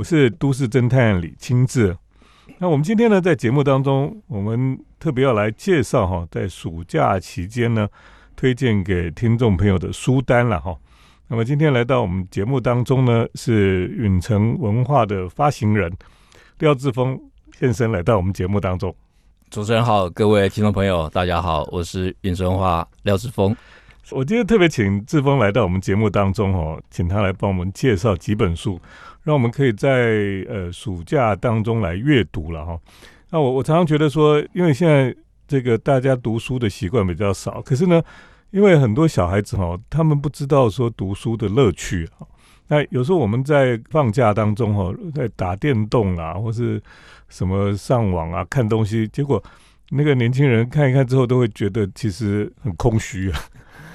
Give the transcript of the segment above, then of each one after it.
我是都市侦探李清志。那我们今天呢，在节目当中，我们特别要来介绍哈，在暑假期间呢，推荐给听众朋友的书单了哈。那么今天来到我们节目当中呢，是允城文化的发行人廖志峰现身来到我们节目当中。主持人好，各位听众朋友，大家好，我是允城文化廖志峰。我今天特别请志峰来到我们节目当中哦，请他来帮我们介绍几本书。让我们可以在呃暑假当中来阅读了哈。那我我常常觉得说，因为现在这个大家读书的习惯比较少，可是呢，因为很多小孩子哈，他们不知道说读书的乐趣哈。那有时候我们在放假当中哈，在打电动啊，或是什么上网啊看东西，结果那个年轻人看一看之后，都会觉得其实很空虚啊。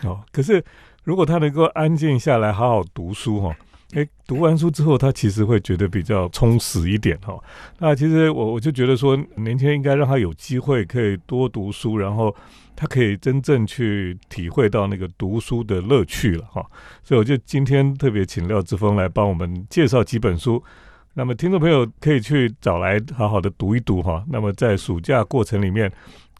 哦，可是如果他能够安静下来，好好读书哈。哎，读完书之后，他其实会觉得比较充实一点哈。那其实我我就觉得说，年轻人应该让他有机会可以多读书，然后他可以真正去体会到那个读书的乐趣了哈。所以我就今天特别请廖志峰来帮我们介绍几本书，那么听众朋友可以去找来好好的读一读哈。那么在暑假过程里面，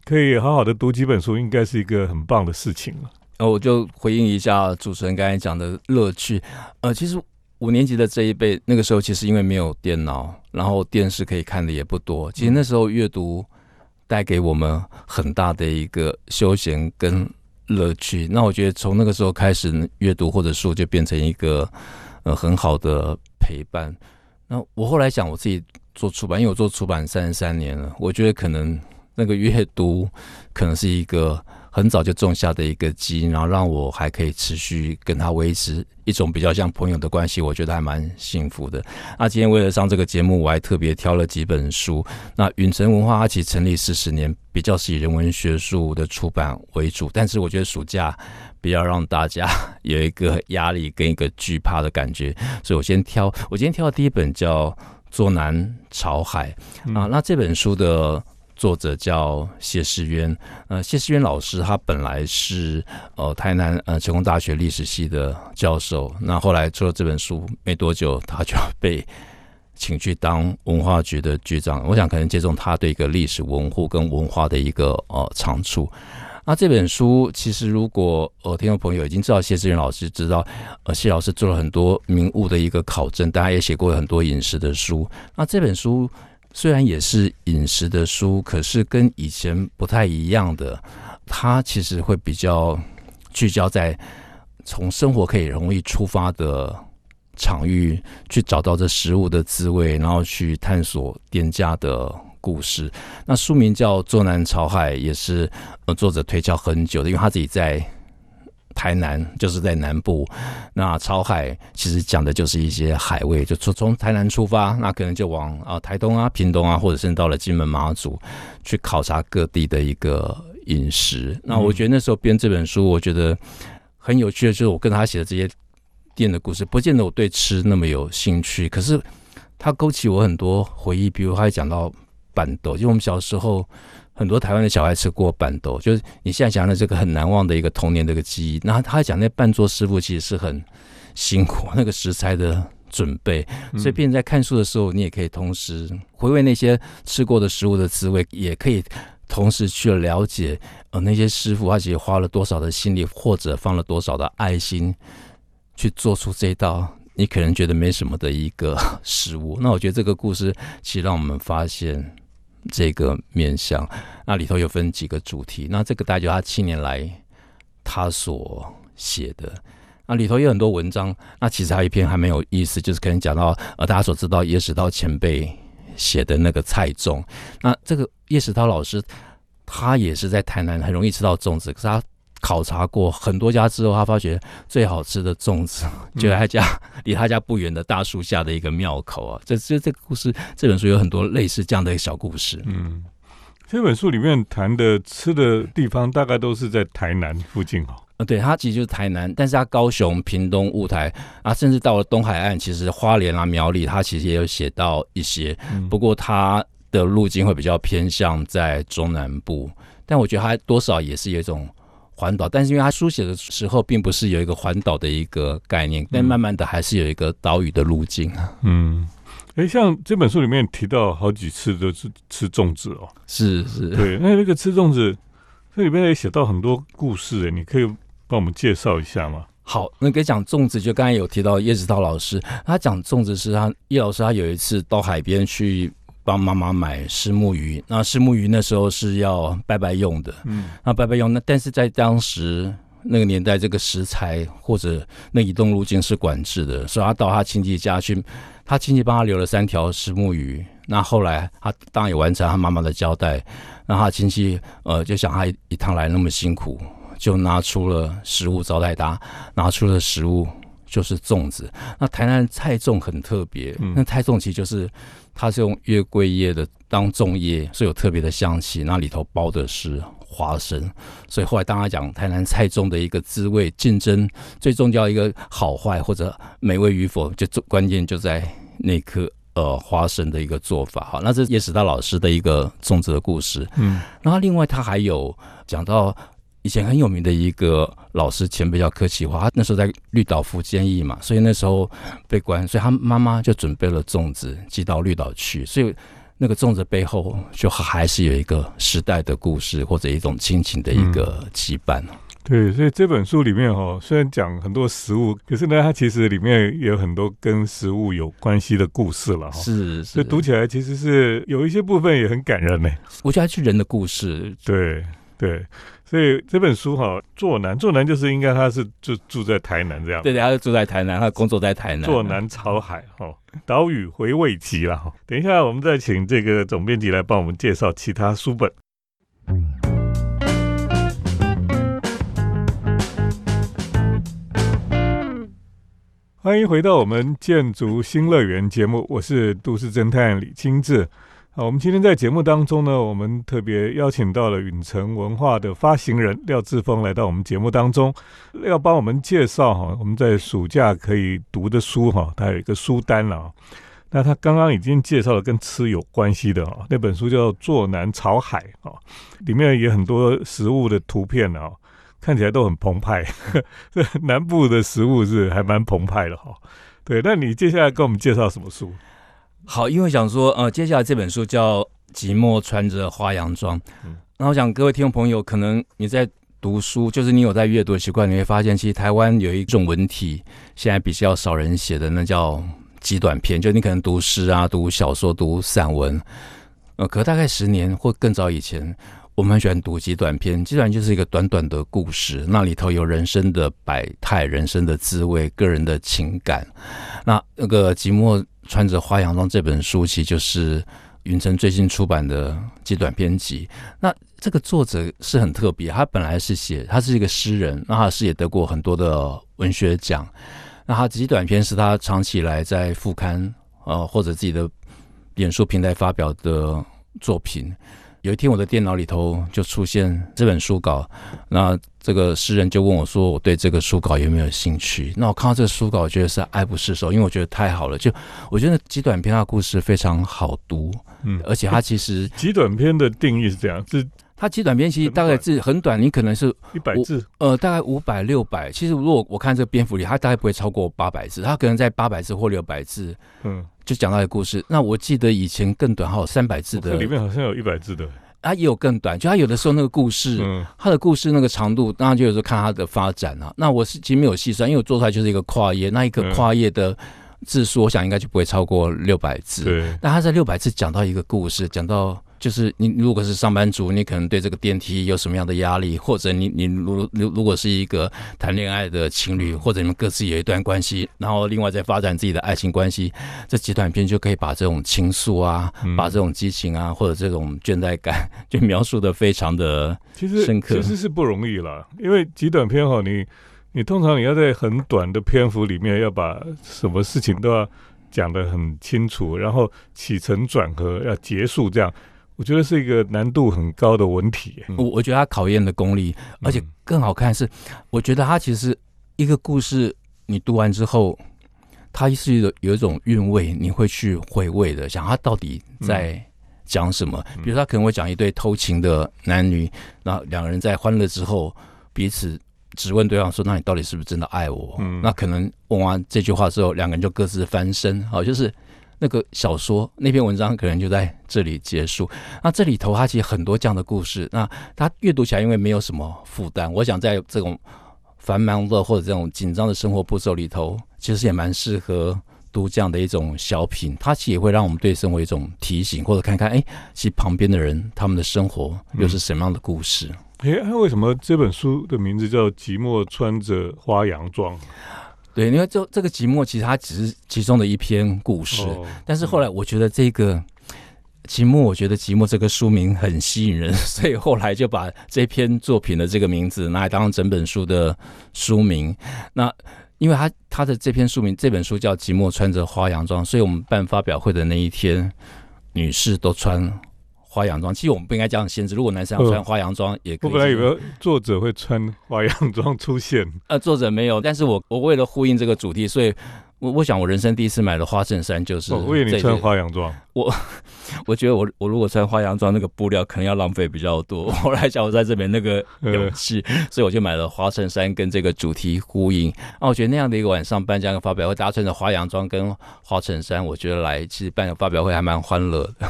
可以好好的读几本书，应该是一个很棒的事情了。呃，我就回应一下主持人刚才讲的乐趣，呃，其实。五年级的这一辈，那个时候其实因为没有电脑，然后电视可以看的也不多。其实那时候阅读带给我们很大的一个休闲跟乐趣。那我觉得从那个时候开始，阅读或者书就变成一个呃很好的陪伴。那我后来想，我自己做出版，因为我做出版三十三年了，我觉得可能那个阅读可能是一个。很早就种下的一个基因，然后让我还可以持续跟他维持一种比较像朋友的关系，我觉得还蛮幸福的。那今天为了上这个节目，我还特别挑了几本书。那允城文化它其实成立四十年，比较是以人文学术的出版为主，但是我觉得暑假比较让大家有一个压力跟一个惧怕的感觉，所以我先挑。我今天挑的第一本叫《坐南朝海》啊，那这本书的。作者叫谢世渊，呃，谢世渊老师他本来是呃台南呃成功大学历史系的教授，那后来出了这本书没多久，他就被请去当文化局的局长。我想可能借重他对一个历史文护跟文化的一个呃长处。那这本书其实如果呃听众朋友已经知道谢世渊老师，知道呃谢老师做了很多名物的一个考证，大家也写过很多饮食的书。那这本书。虽然也是饮食的书，可是跟以前不太一样的，它其实会比较聚焦在从生活可以容易出发的场域去找到这食物的滋味，然后去探索店家的故事。那书名叫《坐南朝海》，也是呃作者推敲很久的，因为他自己在。台南就是在南部，那潮海其实讲的就是一些海味，就从从台南出发，那可能就往啊台东啊、屏东啊，或者是到了金门、马祖去考察各地的一个饮食。那我觉得那时候编这本书，我觉得很有趣的，就是我跟他写的这些店的故事，不见得我对吃那么有兴趣，可是他勾起我很多回忆，比如他讲到板豆，就我们小时候。很多台湾的小孩吃过板豆，就是你现在讲的这个很难忘的一个童年的一个记忆。那他讲那半桌师傅其实是很辛苦，那个食材的准备，所以变在看书的时候，你也可以同时回味那些吃过的食物的滋味，也可以同时去了解呃那些师傅他其实花了多少的心力，或者放了多少的爱心去做出这道你可能觉得没什么的一个食物。那我觉得这个故事其实让我们发现。这个面向，那里头有分几个主题。那这个大概就他七年来他所写的，那里头有很多文章。那其实还有一篇还蛮有意思，就是可能讲到呃，大家所知道叶石涛前辈写的那个菜粽。那这个叶石涛老师，他也是在台南很容易吃到粽子，可是他。考察过很多家之后，他发觉最好吃的粽子就在他家离他家不远的大树下的一个庙口啊。这这这个故事，这本书有很多类似这样的小故事。嗯，这本书里面谈的吃的地方，大概都是在台南附近哦。呃，对，它其实就是台南，但是它高雄、屏东、雾台啊，甚至到了东海岸，其实花莲啊、苗栗，它其实也有写到一些。不过它的路径会比较偏向在中南部，但我觉得它多少也是有一种。环岛，但是因为他书写的时候并不是有一个环岛的一个概念，但慢慢的还是有一个岛屿的路径啊。嗯，哎，像这本书里面提到好几次都是吃粽子哦，是是，对，那那个吃粽子，这里面也写到很多故事，哎，你可以帮我们介绍一下吗？好，那给讲粽子，就刚才有提到叶子涛老师，他讲粽子是他叶老师，他有一次到海边去帮妈妈买石目鱼，那石目鱼那时候是要拜拜用的，嗯，那拜拜用，那但是在当时那个年代，这个食材或者那移动路径是管制的，所以他到他亲戚家去，他亲戚帮他留了三条石目鱼，那后来他当然也完成他妈妈的交代，那他亲戚呃就想他一趟来那么辛苦。就拿出了食物招待他，拿出了食物就是粽子。那台南菜粽很特别，那菜粽其实就是它是用月桂叶的当粽叶，是有特别的香气。那里头包的是花生，所以后来大家讲台南菜中的一个滋味竞争，最重要一个好坏或者美味与否，就关键就在那颗呃花生的一个做法。好，那这也是他老师的一个粽子的故事。嗯，然后另外他还有讲到。以前很有名的一个老师前辈叫柯启华，他那时候在绿岛服监狱嘛，所以那时候被关，所以他妈妈就准备了粽子寄到绿岛去，所以那个粽子背后就还是有一个时代的故事或者一种亲情的一个羁绊。对，所以这本书里面哈，虽然讲很多食物，可是呢，它其实里面也有很多跟食物有关系的故事了哈。是，所以读起来其实是有一些部分也很感人呢。我觉得是人的故事。对对。所以这本书哈，坐南坐南就是应该他是就住在台南这样。对对，他是住在台南，他工作在台南。坐南朝海哈，岛屿回味集了哈。等一下我们再请这个总编辑来帮我们介绍其他书本。欢迎回到我们建筑新乐园节目，我是都市侦探李清志。好，我们今天在节目当中呢，我们特别邀请到了允城文化的发行人廖志峰来到我们节目当中，要帮我们介绍哈，我们在暑假可以读的书哈，他有一个书单了。那他刚刚已经介绍了跟吃有关系的啊，那本书叫做《坐南朝海》啊，里面也很多食物的图片啊，看起来都很澎湃。这 南部的食物是还蛮澎湃的哈。对，那你接下来跟我们介绍什么书？好，因为想说，呃，接下来这本书叫《寂寞穿着花洋装》，然后想各位听众朋友，可能你在读书，就是你有在阅读的习惯，你会发现，其实台湾有一种文体，现在比较少人写的，那叫极短篇，就你可能读诗啊、读小说、读散文，呃，可大概十年或更早以前，我们很喜欢读极短篇，极短就是一个短短的故事，那里头有人生的百态、人生的滋味、个人的情感，那那个寂寞。穿着花洋装这本书，其实就是云城最新出版的极短篇集。那这个作者是很特别，他本来是写，他是一个诗人，那他是也得过很多的文学奖。那他极短篇是他长期以来在副刊呃或者自己的演说平台发表的作品。有一天，我的电脑里头就出现这本书稿，那这个诗人就问我说：“我对这个书稿有没有兴趣？”那我看到这个书稿，我觉得是爱不释手，因为我觉得太好了。就 我觉得极短篇的故事非常好读，嗯，而且它其实极短篇的定义是这样，是它极短篇其实大概字很短，你可能是一百字，呃，大概五百六百。其实如果我看这个篇幅里，它大概不会超过八百字，它可能在八百字或六百字，嗯。就讲到一个故事，那我记得以前更短，还有三百字的，里面好像有一百字的，啊也有更短。就它有的时候那个故事，它的故事那个长度，当然就有时候看它的发展啊。那我是其实没有细算，因为我做出来就是一个跨页，那一个跨页的字数，我想应该就不会超过六百字。对，那他在六百字讲到一个故事，讲到。就是你如果是上班族，你可能对这个电梯有什么样的压力，或者你你如如如果是一个谈恋爱的情侣，或者你们各自有一段关系，然后另外再发展自己的爱情关系，这几短片就可以把这种情愫啊，把这种激情啊，或者这种倦怠感，就描述的非常的其实深刻。其实是不容易了，因为极短片哈，你你通常你要在很短的篇幅里面要把什么事情都要讲得很清楚，然后起承转合要结束这样。我觉得是一个难度很高的文体。我我觉得它考验的功力，而且更好看是，我觉得它其实一个故事，你读完之后，它是有有一种韵味，你会去回味的，想它到底在讲什么。比如他可能会讲一对偷情的男女，那两个人在欢乐之后，彼此质问对方说：“那你到底是不是真的爱我？”那可能问完这句话之后，两个人就各自翻身。好，就是那个小说那篇文章可能就在这里结束。那这里头它其实很多这样的故事，那它阅读起来因为没有什么负担，我想在这种繁忙的或者这种紧张的生活步骤里头，其实也蛮适合读这样的一种小品。它其实也会让我们对生活一种提醒，或者看看哎，其实旁边的人他们的生活又是什么样的故事。哎，为什么这本书的名字叫《寂寞穿着花洋装》？对，因为这这个寂寞其实它只是其中的一篇故事，但是后来我觉得这个寂寞，我觉得寂寞这个书名很吸引人，所以后来就把这篇作品的这个名字拿来当整本书的书名。那因为他他的这篇书名，这本书叫《寂寞穿着花洋装》，所以我们办发表会的那一天，女士都穿。花洋装，其实我们不应该这样限制。如果男生要穿花洋装，也可以。我本来以为作者会穿花洋装出现，呃，作者没有。但是我我为了呼应这个主题，所以我我想我人生第一次买的花衬衫就是。我为你穿花洋装，我 我觉得我我如果穿花洋装，那个布料可能要浪费比较多。后来想我在这边那个勇气，所以我就买了花衬衫跟这个主题呼应。啊，我觉得那样的一个晚上颁奖发表会，大家穿着花洋装跟花衬衫，我觉得来其实办个发表会还蛮欢乐的。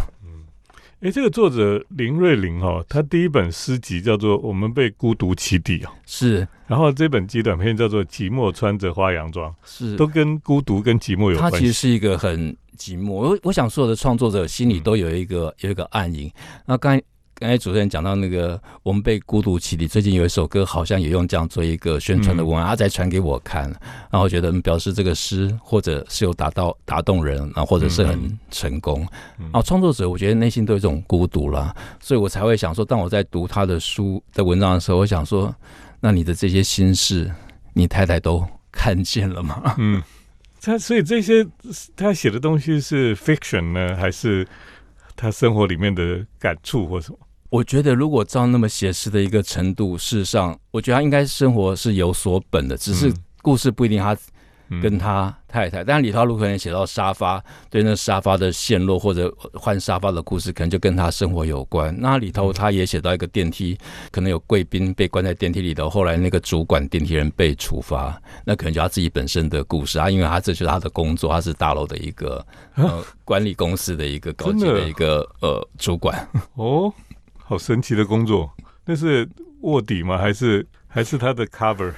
哎，这个作者林瑞玲哈，他第一本诗集叫做《我们被孤独起底》啊，是。然后这本极短篇叫做《寂寞穿着花洋装》，是，都跟孤独跟寂寞有关。他其实是一个很寂寞。我我想所有的创作者心里都有一个有一个暗影。那刚才。刚才主持人讲到那个，我们被孤独起底。最近有一首歌，好像也用这样做一个宣传的文案，他才传给我看，然后觉得表示这个诗或者是有达到打动人，然后或者是很成功。然后创作者，我觉得内心都有一种孤独啦，所以我才会想说，当我在读他的书的文章的时候，我想说，那你的这些心事，你太太都看见了吗？嗯，他所以这些他写的东西是 fiction 呢，还是他生活里面的感触或什么？我觉得，如果照那么写实的一个程度，事实上，我觉得他应该生活是有所本的，只是故事不一定他跟他太太。但是李涛如可能写到沙发，对那沙发的陷落或者换沙发的故事，可能就跟他生活有关。那里头他也写到一个电梯，可能有贵宾被关在电梯里头，后来那个主管电梯人被处罚，那可能就他自己本身的故事啊，因为他这就是他的工作，他是大楼的一个呃 管理公司的一个高级的一个呃主管 哦。好神奇的工作，那是卧底吗？还是还是他的 cover？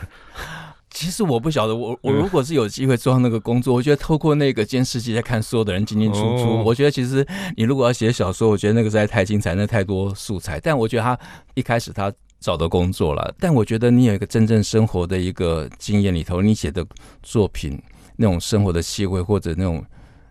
其实我不晓得，我我如果是有机会做到那个工作，我觉得透过那个监视器在看所有的人进进出出，我觉得其实你如果要写小说，我觉得那个实在太精彩，那太多素材。但我觉得他一开始他找的工作了，但我觉得你有一个真正生活的一个经验里头，你写的作品那种生活的气味或者那种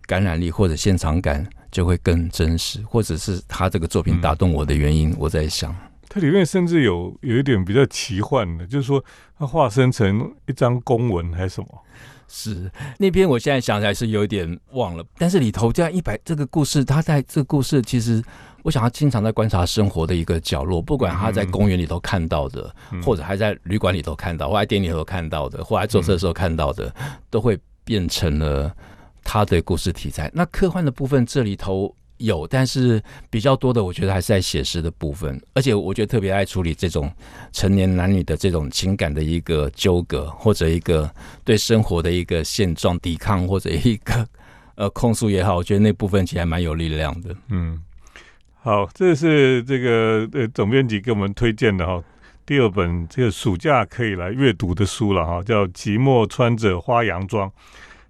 感染力或者现场感。就会更真实，或者是他这个作品打动我的原因，我在想，它里面甚至有有一点比较奇幻的，就是说它化身成一张公文还是什么？是那篇，我现在想起来是有一点忘了，但是里头这样一百这个故事，他在这个故事其实，我想他经常在观察生活的一个角落，不管他在公园里头看到的，或者还在旅馆里头看到，或在店里头看到的，或在坐车的时候看到的，都会变成了。他的故事题材，那科幻的部分这里头有，但是比较多的，我觉得还是在写实的部分。而且我觉得特别爱处理这种成年男女的这种情感的一个纠葛，或者一个对生活的一个现状抵抗，或者一个 呃控诉也好，我觉得那部分其实还蛮有力量的。嗯，好，这是这个呃总编辑给我们推荐的哈，第二本这个暑假可以来阅读的书了哈，叫《寂寞穿着花洋装》。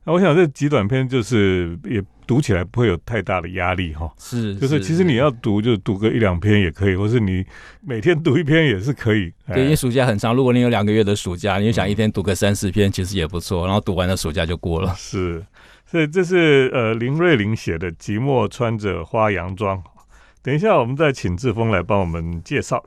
那我想这极短篇就是也读起来不会有太大的压力哈，是，就是其实你要读就读个一两篇也可以，或是你每天读一篇也是可以。对，因为暑假很长，如果你有两个月的暑假，你就想一天读个三四篇，其实也不错。然后读完了暑假就过了。是，所以这是呃林瑞玲写的《寂寞穿着花洋装》。等一下我们再请志峰来帮我们介绍。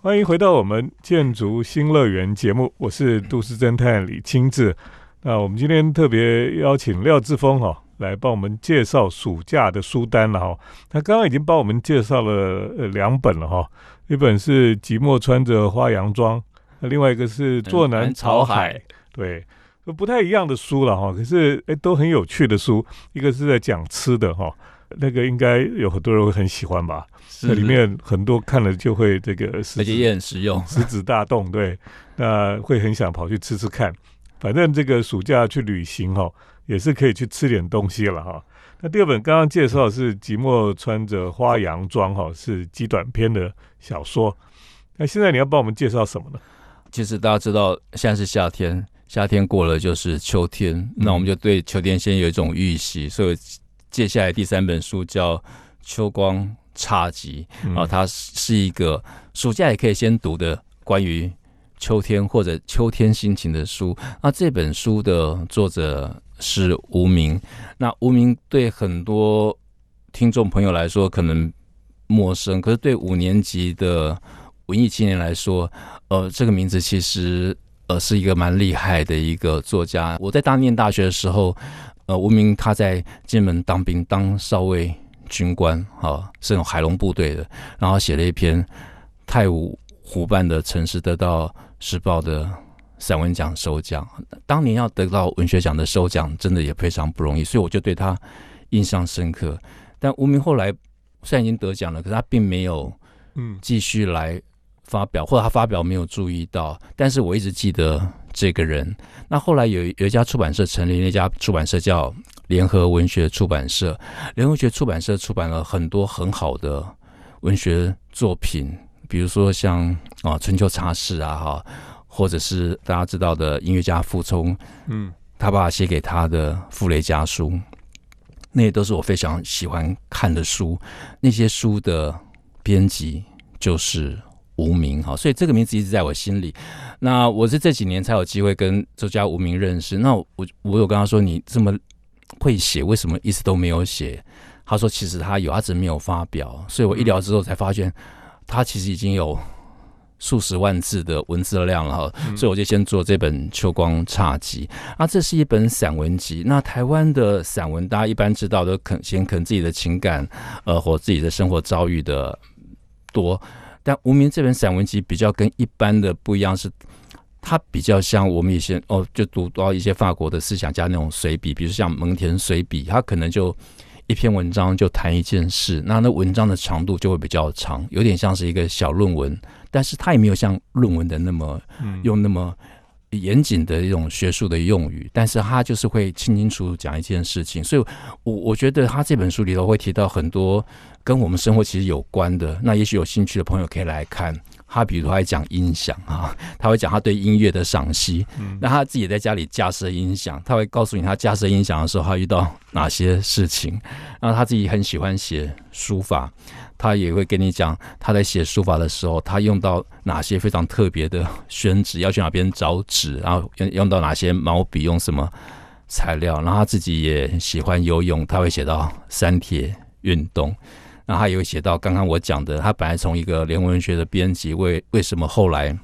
欢迎回到我们建筑新乐园节目，我是都市侦探李清志。那我们今天特别邀请廖志峰哈来帮我们介绍暑假的书单了哈。他刚刚已经帮我们介绍了呃两本了哈，一本是《寂寞穿着花洋装》，那另外一个是《坐南朝海》。对，不太一样的书了哈，可是哎都很有趣的书。一个是在讲吃的哈，那个应该有很多人会很喜欢吧。那里面很多看了就会这个，而且也很实用，食指大动。对，那会很想跑去吃吃看。反正这个暑假去旅行哈，也是可以去吃点东西了哈。那第二本刚刚介绍是《寂寞穿着花洋装》哈，是极短篇的小说。那现在你要帮我们介绍什么呢？其实大家知道，现在是夏天，夏天过了就是秋天，那我们就对秋天先有一种预习，所以接下来第三本书叫《秋光差集》啊，它是一个暑假也可以先读的关于。秋天或者秋天心情的书，那这本书的作者是无名。那无名对很多听众朋友来说可能陌生，可是对五年级的文艺青年来说，呃，这个名字其实呃是一个蛮厉害的一个作家。我在大念大学的时候，呃，无名他在金门当兵，当少尉军官，哈，是那种海龙部队的，然后写了一篇太武湖畔的城市，得到。时报的散文奖首奖，当年要得到文学奖的首奖，真的也非常不容易，所以我就对他印象深刻。但吴明后来虽然已经得奖了，可是他并没有嗯继续来发表，或者他发表没有注意到。但是我一直记得这个人。那后来有有一家出版社成立，那家出版社叫联合文学出版社。联合文学出版社出版了很多很好的文学作品。比如说像啊春秋茶室啊哈，或者是大家知道的音乐家傅聪，嗯，他爸爸写给他的《傅雷家书》，那些都是我非常喜欢看的书。那些书的编辑就是无名哈，所以这个名字一直在我心里。那我是这几年才有机会跟周家无名认识。那我我有跟他说：“你这么会写，为什么一直都没有写？”他说：“其实他有，他只是没有发表。”所以我一聊之后才发现。他其实已经有数十万字的文字量了哈，所以我就先做这本《秋光侘集》啊，这是一本散文集。那台湾的散文，大家一般知道都肯先肯自己的情感，呃，或自己的生活遭遇的多。但无名这本散文集比较跟一般的不一样，是它比较像我们以前哦，就读到一些法国的思想家那种随笔，比如像蒙田随笔，他可能就。一篇文章就谈一件事，那那文章的长度就会比较长，有点像是一个小论文，但是它也没有像论文的那么用那么严谨的一种学术的用语，但是他就是会清清楚楚讲一件事情，所以我我觉得他这本书里头会提到很多跟我们生活其实有关的，那也许有兴趣的朋友可以来看。他比如还讲音响啊，他会讲他对音乐的赏析。那他自己在家里架设音响，他会告诉你他架设音响的时候他遇到哪些事情。然后他自己很喜欢写书法，他也会跟你讲他在写书法的时候，他用到哪些非常特别的宣纸，要去哪边找纸，然后用用到哪些毛笔，用什么材料。然后他自己也喜欢游泳，他会写到三铁运动。那他也会写到刚刚我讲的，他本来从一个连文学的编辑，为为什么后来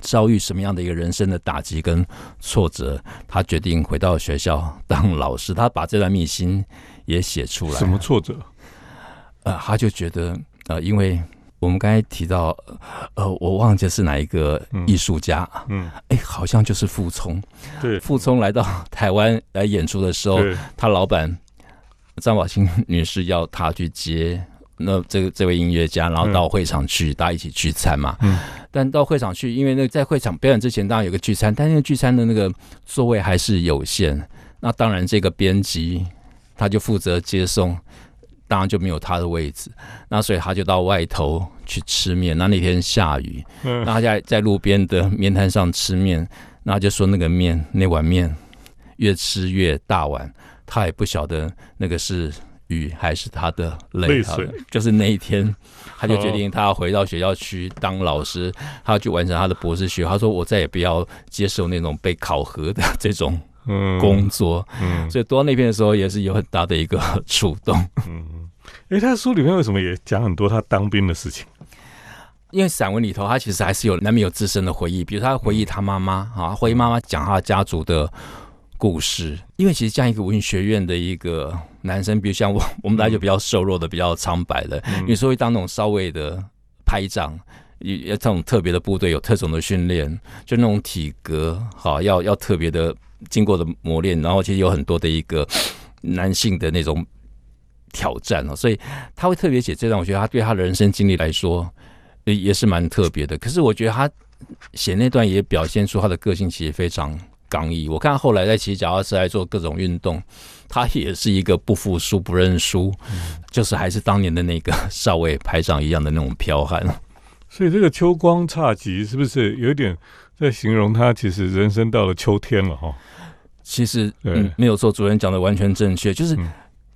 遭遇什么样的一个人生的打击跟挫折，他决定回到学校 当老师。他把这段秘辛也写出来。什么挫折？呃，他就觉得呃，因为我们刚才提到，呃，我忘记是哪一个艺术家，嗯，哎，好像就是傅聪。对，傅聪来到台湾来演出的时候，他老板。张宝清女士要他去接那这个这位音乐家，然后到会场去，大家一起聚餐嘛。嗯。但到会场去，因为那在会场表演之前，当然有个聚餐，但那个聚餐的那个座位还是有限。那当然，这个编辑他就负责接送，当然就没有他的位置。那所以他就到外头去吃面。那那天下雨，嗯，那他在在路边的面摊上吃面，那就说那个面那碗面越吃越大碗。他也不晓得那个是雨还是他的泪水，就是那一天，他就决定他要回到学校去当老师，他要去完成他的博士学。他说：“我再也不要接受那种被考核的这种工作。”嗯，所以读到那篇的时候，也是有很大的一个触动。嗯，哎，他书里面为什么也讲很多他当兵的事情？因为散文里头，他其实还是有难免有自身的回忆，比如他回忆他妈妈啊，回忆妈妈讲他家族的。故事，因为其实这样一个文学院的一个男生，比如像我，我们大家就比较瘦弱的，比较苍白的，有时候会当那种稍微的排长，也这种特别的部队有特种的训练，就那种体格好，要要特别的经过的磨练，然后其实有很多的一个男性的那种挑战哦，所以他会特别写这段，我觉得他对他的人生经历来说也是蛮特别的。可是我觉得他写那段也表现出他的个性其实非常刚毅。我看后来在骑脚踏车来做各种运动，他也是一个不服输、不认输，就是还是当年的那个少尉排长一样的那种剽悍。所以这个秋光侘寂是不是有点在形容他其实人生到了秋天了哈？其实嗯，没有错，主任讲的完全正确，就是。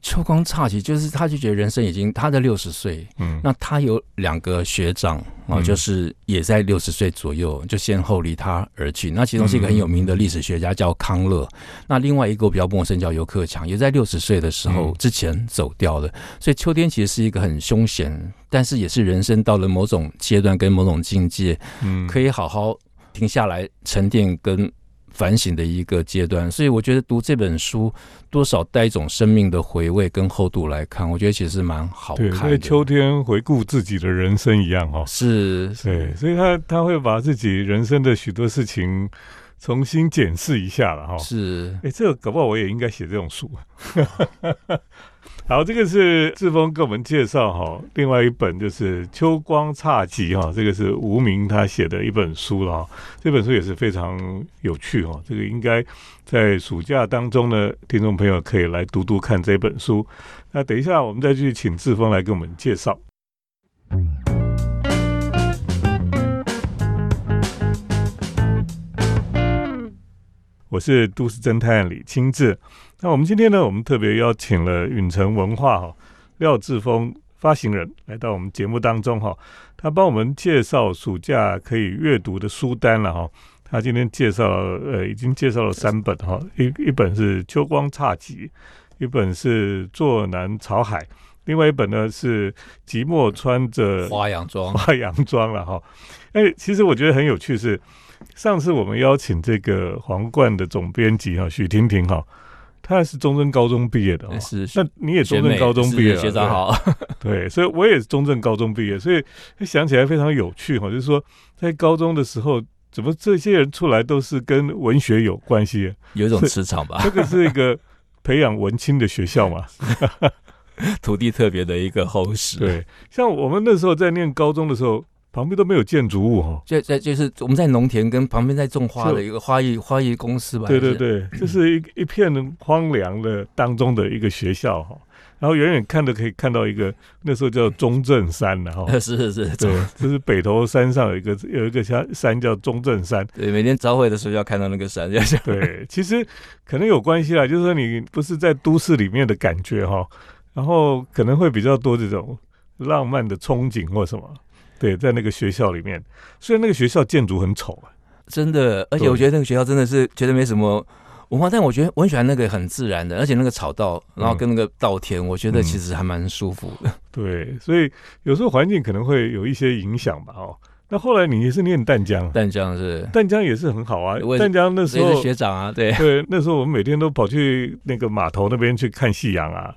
秋光乍起，就是他就觉得人生已经他在六十岁，嗯，那他有两个学长啊，就是也在六十岁左右，就先后离他而去。那其中是一个很有名的历史学家叫康乐，那另外一个比较陌生叫尤克强，也在六十岁的时候之前走掉了。所以秋天其实是一个很凶险，但是也是人生到了某种阶段跟某种境界，嗯，可以好好停下来沉淀跟。反省的一个阶段，所以我觉得读这本书多少带一种生命的回味跟厚度来看，我觉得其实蛮好看。对，秋天回顾自己的人生一样哦。是，对，所以他他会把自己人生的许多事情重新检视一下了哈。是，哎，这个搞不好我也应该写这种书。好，这个是志峰给我们介绍哈，另外一本就是《秋光侘寂》哈，这个是吴明他写的一本书了哈，这本书也是非常有趣哈，这个应该在暑假当中呢，听众朋友可以来读读看这本书。那等一下我们再去请志峰来给我们介绍。我是都市侦探李清志。那我们今天呢，我们特别邀请了允城文化哈廖志峰发行人来到我们节目当中哈，他帮我们介绍暑假可以阅读的书单了哈。他今天介绍呃，已经介绍了三本哈，一一本是《秋光侘寂》，一本是《坐南朝海》，另外一本呢是《寂寞穿着花洋装》花洋装了哈。哎，其实我觉得很有趣是。上次我们邀请这个皇冠的总编辑哈许婷婷哈，她是中正高中毕业的，是那你也中正高中毕业，学长好，对，所以我也是中正高中毕业，所以想起来非常有趣哈，就是说在高中的时候，怎么这些人出来都是跟文学有关系，有一种磁场吧？这个是一个培养文青的学校嘛，土地特别的一个厚实。对，像我们那时候在念高中的时候。旁边都没有建筑物哈，就在就是我们在农田跟旁边在种花的一个花艺花艺公司吧。对对对，这是一一片荒凉的当中的一个学校哈，然后远远看的可以看到一个那时候叫中正山的 哈。是是是，对，就 是北头山上有一个有一个山山叫中正山。对，每天早会的时候要看到那个山。对，其实可能有关系啦，就是说你不是在都市里面的感觉哈，然后可能会比较多这种浪漫的憧憬或什么。对，在那个学校里面，虽然那个学校建筑很丑啊，真的，而且我觉得那个学校真的是觉得没什么文化，但我觉得我很喜欢那个很自然的，而且那个草道，然后跟那个稻田，我觉得其实还蛮舒服的。对，所以有时候环境可能会有一些影响吧。哦，那后来你也是念淡江，淡江是淡江也是很好啊。淡江那时候学长啊，对对，那时候我们每天都跑去那个码头那边去看夕阳啊，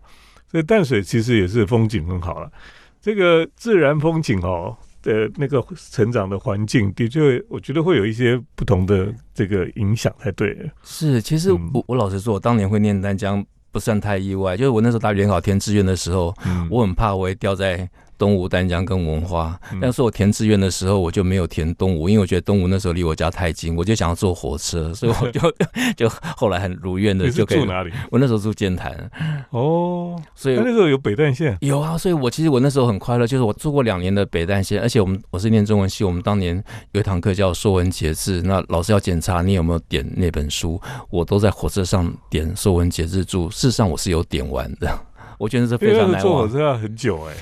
所以淡水其实也是风景很好了。这个自然风景哦。的那个成长的环境，的确，我觉得会有一些不同的这个影响才对。是，其实我我老实说，我当年会念丹江不算太意外，就是我那时候大联考填志愿的时候，我很怕我会掉在。东吴、丹江跟文化，但是我填志愿的时候，我就没有填东吴，因为我觉得东吴那时候离我家太近，我就想要坐火车，所以我就 就后来很如愿的就可以住哪里？我那时候住建潭。哦，所以那时候有北淡线，有啊，所以我其实我那时候很快乐，就是我做过两年的北淡线，而且我们我是念中文系，我们当年有一堂课叫《说文解字》，那老师要检查你有没有点那本书，我都在火车上点《说文解字注》，事实上我是有点完的，我觉得是非常难忘。坐火车要很久哎。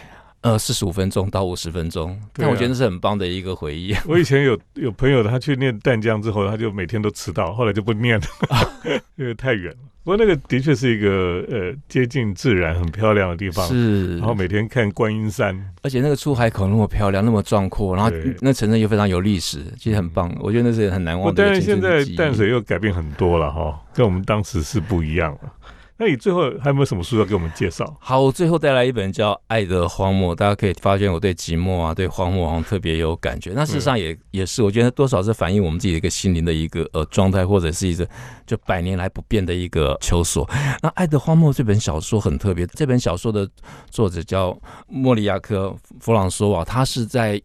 呃，四十五分钟到五十分钟，但我觉得是很棒的一个回忆。我以前有有朋友，他去念淡江之后，他就每天都迟到，后来就不念了，因为太远了。不过那个的确是一个呃接近自然、很漂亮的地方。是，然后每天看观音山，而且那个出海口那么漂亮、那么壮阔，然后那城镇又非常有历史，其实很棒。我觉得那是很难忘的。但是现在淡水又改变很多了哈，跟我们当时是不一样了。那你最后还有没有什么书要给我们介绍？好，我最后带来一本叫《爱的荒漠》，大家可以发现我对寂寞啊、对荒漠好像特别有感觉。那事实上也也是，我觉得多少是反映我们自己的一个心灵的一个呃状态，或者是一个就百年来不变的一个求索。那《爱的荒漠》这本小说很特别，这本小说的作者叫莫里亚克·弗朗索瓦，他是在。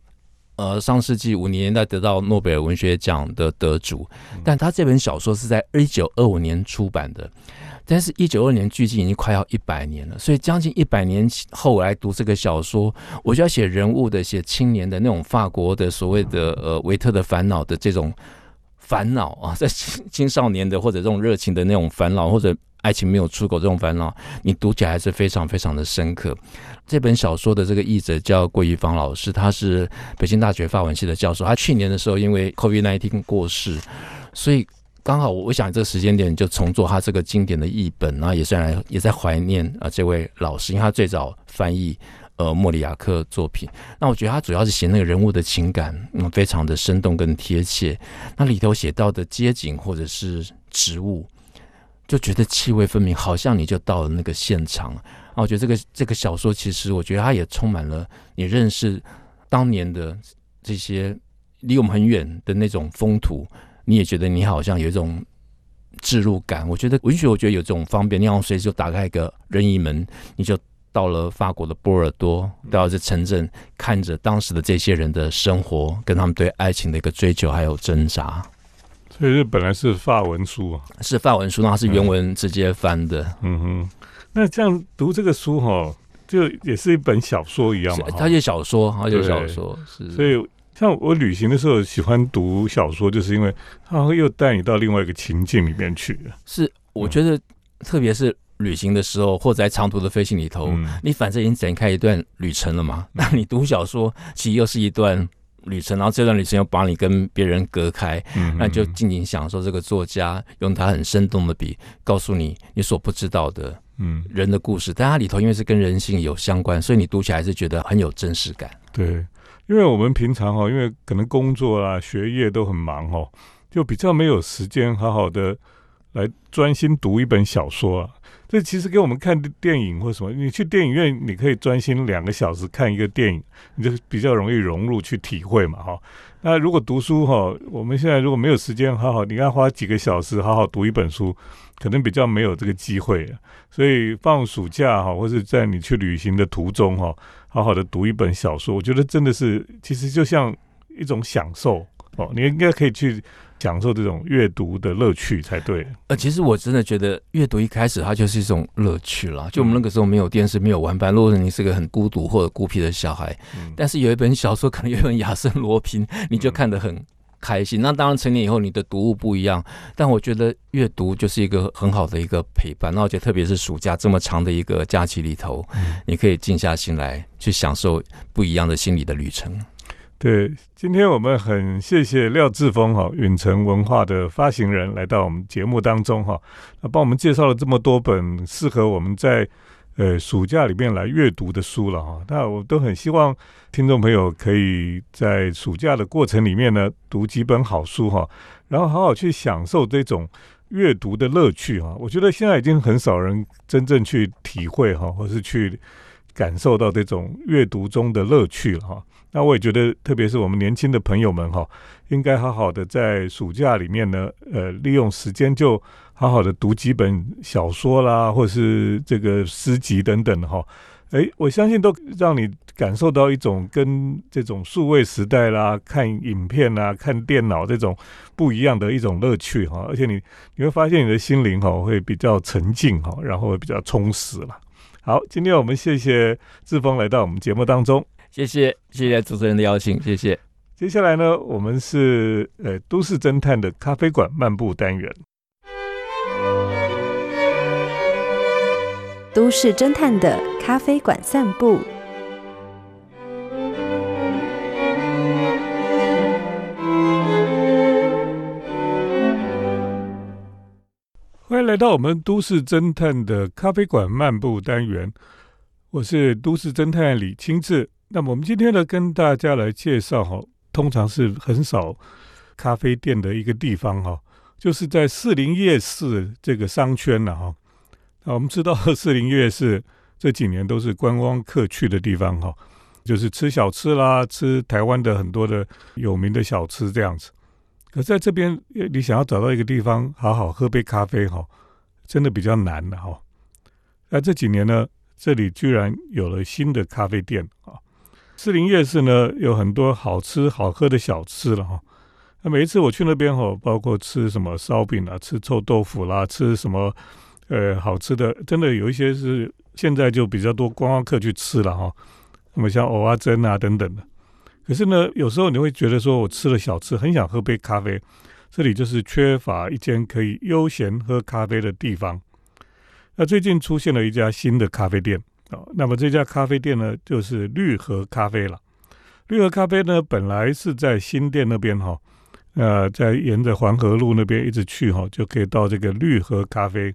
呃上世纪五零年代得到诺贝尔文学奖的得主，但他这本小说是在一九二五年出版的。但是，一九二年距今已经快要一百年了，所以将近一百年后来读这个小说，我就要写人物的、写青年的那种法国的所谓的呃维特的烦恼的这种烦恼啊，在青青少年的或者这种热情的那种烦恼，或者爱情没有出口这种烦恼，你读起来还是非常非常的深刻。这本小说的这个译者叫桂玉芳老师，他是北京大学法文系的教授，他去年的时候因为 COVID-19 过世，所以。刚好我想这个时间点就重做他这个经典的译本，然后也算来也在怀念啊这位老师，因为他最早翻译呃莫里亚克作品。那我觉得他主要是写那个人物的情感，嗯，非常的生动跟贴切。那里头写到的街景或者是植物，就觉得气味分明，好像你就到了那个现场。啊，我觉得这个这个小说其实我觉得它也充满了你认识当年的这些离我们很远的那种风土。你也觉得你好像有一种置入感，我觉得文学，我觉得有这种方便，你好像随时就打开一个任意门，你就到了法国的波尔多，到这城镇，看着当时的这些人的生活，跟他们对爱情的一个追求还有挣扎。所以这本来是法文书啊，是法文书，那是原文直接翻的。嗯哼，那这样读这个书哈，就也是一本小说一样嘛，它就小说，它就小说，是所以。像我旅行的时候喜欢读小说，就是因为它会又带你到另外一个情境里面去。是，我觉得特别是旅行的时候，或者在长途的飞行里头，你反正已经展开一段旅程了嘛。那你读小说，其实又是一段旅程，然后这段旅程又把你跟别人隔开，那就尽情享受这个作家用他很生动的笔，告诉你你所不知道的，嗯，人的故事。但它里头因为是跟人性有相关，所以你读起来是觉得很有真实感。对。因为我们平常哈，因为可能工作啊、学业都很忙哈，就比较没有时间好好的来专心读一本小说啊。这其实给我们看电影或什么，你去电影院你可以专心两个小时看一个电影，你就比较容易融入去体会嘛哈。那如果读书哈，我们现在如果没有时间好好，你要花几个小时好好读一本书，可能比较没有这个机会。所以放暑假哈，或者在你去旅行的途中哈。好好的读一本小说，我觉得真的是，其实就像一种享受哦。你应该可以去享受这种阅读的乐趣才对。呃，其实我真的觉得阅读一开始它就是一种乐趣啦。就我们那个时候没有电视，没有玩伴，如果你是个很孤独或者孤僻的小孩，但是有一本小说，可能有一本亚森罗平，你就看得很。开心，那当然成年以后你的读物不一样，但我觉得阅读就是一个很好的一个陪伴。那我觉得特别是暑假这么长的一个假期里头，你可以静下心来去享受不一样的心理的旅程。对，今天我们很谢谢廖志峰哈，远程文化的发行人来到我们节目当中哈，那帮我们介绍了这么多本适合我们在。呃，暑假里面来阅读的书了哈，那我都很希望听众朋友可以在暑假的过程里面呢，读几本好书哈，然后好好去享受这种阅读的乐趣哈。我觉得现在已经很少人真正去体会哈，或是去感受到这种阅读中的乐趣了哈。那我也觉得，特别是我们年轻的朋友们哈，应该好好的在暑假里面呢，呃，利用时间就。好好的读几本小说啦，或是这个诗集等等的哈，哎，我相信都让你感受到一种跟这种数位时代啦、看影片啦、看电脑这种不一样的一种乐趣哈。而且你你会发现你的心灵哈会比较沉静哈，然后会比较充实了。好，今天我们谢谢志峰来到我们节目当中，谢谢谢谢主持人的邀请，谢谢。接下来呢，我们是呃都市侦探的咖啡馆漫步单元。都市侦探的咖啡馆散步，欢迎来到我们都市侦探的咖啡馆漫步单元。我是都市侦探李清志。那么我们今天呢，跟大家来介绍哈，通常是很少咖啡店的一个地方哈，就是在四林夜市这个商圈了哈。那我们知道，四林夜市这几年都是观光客去的地方哈，就是吃小吃啦，吃台湾的很多的有名的小吃这样子。可在这边，你想要找到一个地方好好喝杯咖啡哈，真的比较难的哈。那这几年呢，这里居然有了新的咖啡店啊，四林夜市呢有很多好吃好喝的小吃了哈。那每一次我去那边哈，包括吃什么烧饼啊，吃臭豆腐啦，吃什么呃好吃的，真的有一些是现在就比较多观光客去吃了哈。那么像藕啊蒸啊等等的，可是呢，有时候你会觉得说我吃了小吃，很想喝杯咖啡，这里就是缺乏一间可以悠闲喝咖啡的地方。那最近出现了一家新的咖啡店啊，那么这家咖啡店呢，就是绿河咖啡了。绿河咖啡呢，本来是在新店那边哈。呃，在沿着黄河路那边一直去哈，就可以到这个绿河咖啡。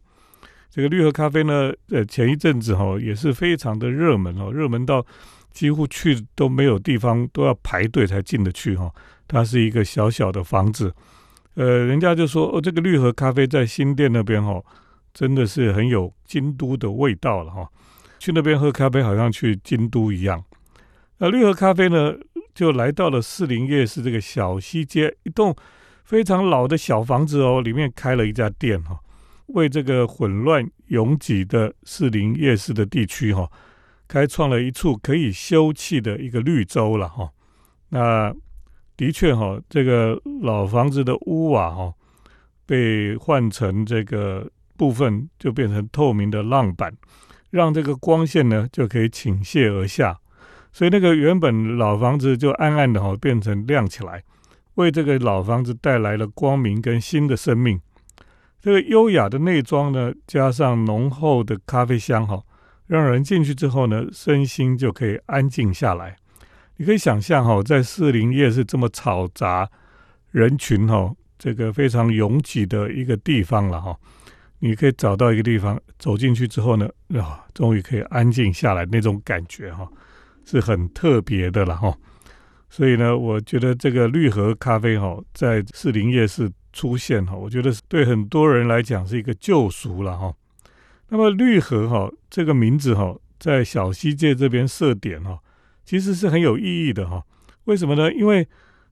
这个绿河咖啡呢，呃，前一阵子哈也是非常的热门哦，热门到几乎去都没有地方，都要排队才进得去哈。它是一个小小的房子，呃，人家就说哦，这个绿河咖啡在新店那边哈，真的是很有京都的味道了哈。去那边喝咖啡，好像去京都一样。那绿河咖啡呢？就来到了士林夜市这个小西街一栋非常老的小房子哦，里面开了一家店哈，为这个混乱拥挤的士林夜市的地区哈，开创了一处可以休憩的一个绿洲了哈。那的确哈，这个老房子的屋瓦哈，被换成这个部分就变成透明的浪板，让这个光线呢就可以倾泻而下。所以那个原本老房子就暗暗的哈，变成亮起来，为这个老房子带来了光明跟新的生命。这个优雅的内装呢，加上浓厚的咖啡香哈，让人进去之后呢，身心就可以安静下来。你可以想象哈，在士林夜是这么嘈杂人群哈，这个非常拥挤的一个地方了哈，你可以找到一个地方走进去之后呢，啊，终于可以安静下来那种感觉哈。是很特别的了哈，所以呢，我觉得这个绿河咖啡哈，在士林夜市出现哈，我觉得对很多人来讲是一个救赎了哈。那么绿河哈这个名字哈，在小西界这边设点哈，其实是很有意义的哈。为什么呢？因为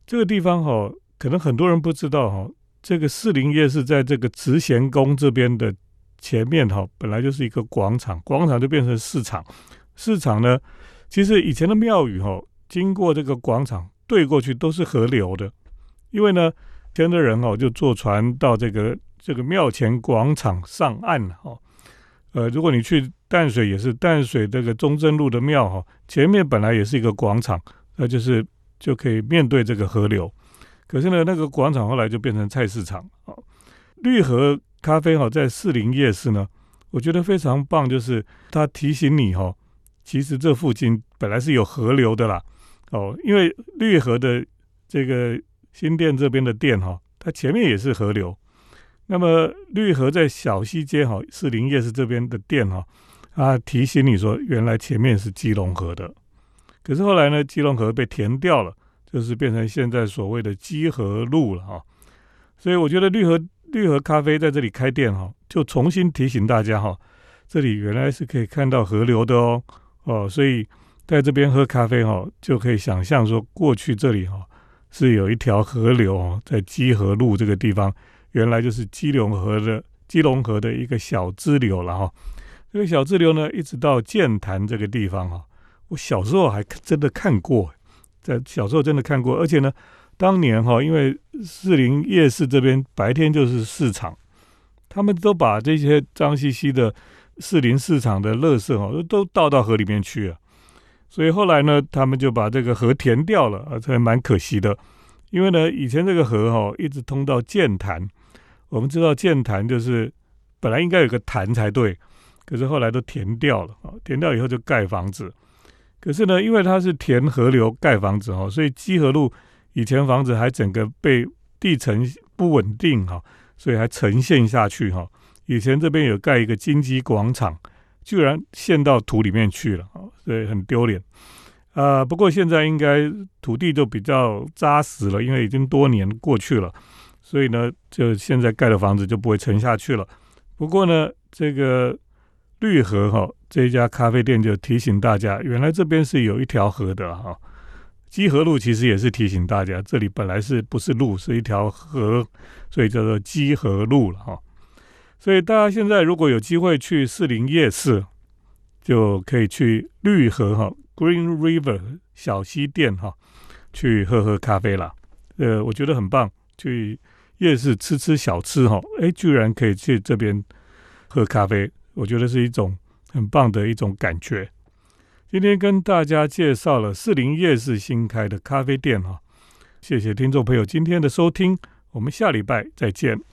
这个地方哈，可能很多人不知道哈，这个四林夜市在这个慈贤宫这边的前面哈，本来就是一个广场，广场就变成市场，市场呢。其实以前的庙宇哈，经过这个广场对过去都是河流的，因为呢，前的人哦就坐船到这个这个庙前广场上岸了哈。呃，如果你去淡水也是淡水这个中正路的庙哈，前面本来也是一个广场，那就是就可以面对这个河流。可是呢，那个广场后来就变成菜市场啊。绿河咖啡哈在士林夜市呢，我觉得非常棒，就是它提醒你哈。其实这附近本来是有河流的啦，哦，因为绿河的这个新店这边的店哈，它前面也是河流。那么绿河在小西街哈，士林夜市这边的店哈，啊提醒你说，原来前面是基隆河的，可是后来呢，基隆河被填掉了，就是变成现在所谓的基河路了哈。所以我觉得绿河绿河咖啡在这里开店哈，就重新提醒大家哈，这里原来是可以看到河流的哦。哦，所以在这边喝咖啡哈，就可以想象说，过去这里哈是有一条河流哦，在基河路这个地方，原来就是基隆河的基隆河的一个小支流了哈。这个小支流呢，一直到建潭这个地方哈，我小时候还真的看过，在小时候真的看过，而且呢，当年哈，因为士林夜市这边白天就是市场，他们都把这些脏兮兮的。士林市场的垃圾哦，都倒到河里面去了，所以后来呢，他们就把这个河填掉了啊，这还蛮可惜的。因为呢，以前这个河哈一直通到建潭，我们知道建潭就是本来应该有个潭才对，可是后来都填掉了啊，填掉以后就盖房子。可是呢，因为它是填河流盖房子哈，所以基河路以前房子还整个被地层不稳定哈，所以还沉陷下去哈。以前这边有盖一个金鸡广场，居然陷到土里面去了，所以很丢脸啊。不过现在应该土地就比较扎实了，因为已经多年过去了，所以呢，就现在盖的房子就不会沉下去了。不过呢，这个绿河哈这一家咖啡店就提醒大家，原来这边是有一条河的哈。基河路其实也是提醒大家，这里本来是不是路，是一条河，所以叫做基河路了哈。所以大家现在如果有机会去士林夜市，就可以去绿河哈 Green River 小溪店哈，去喝喝咖啡啦。呃，我觉得很棒，去夜市吃吃小吃哈，哎，居然可以去这边喝咖啡，我觉得是一种很棒的一种感觉。今天跟大家介绍了四零夜市新开的咖啡店哈，谢谢听众朋友今天的收听，我们下礼拜再见。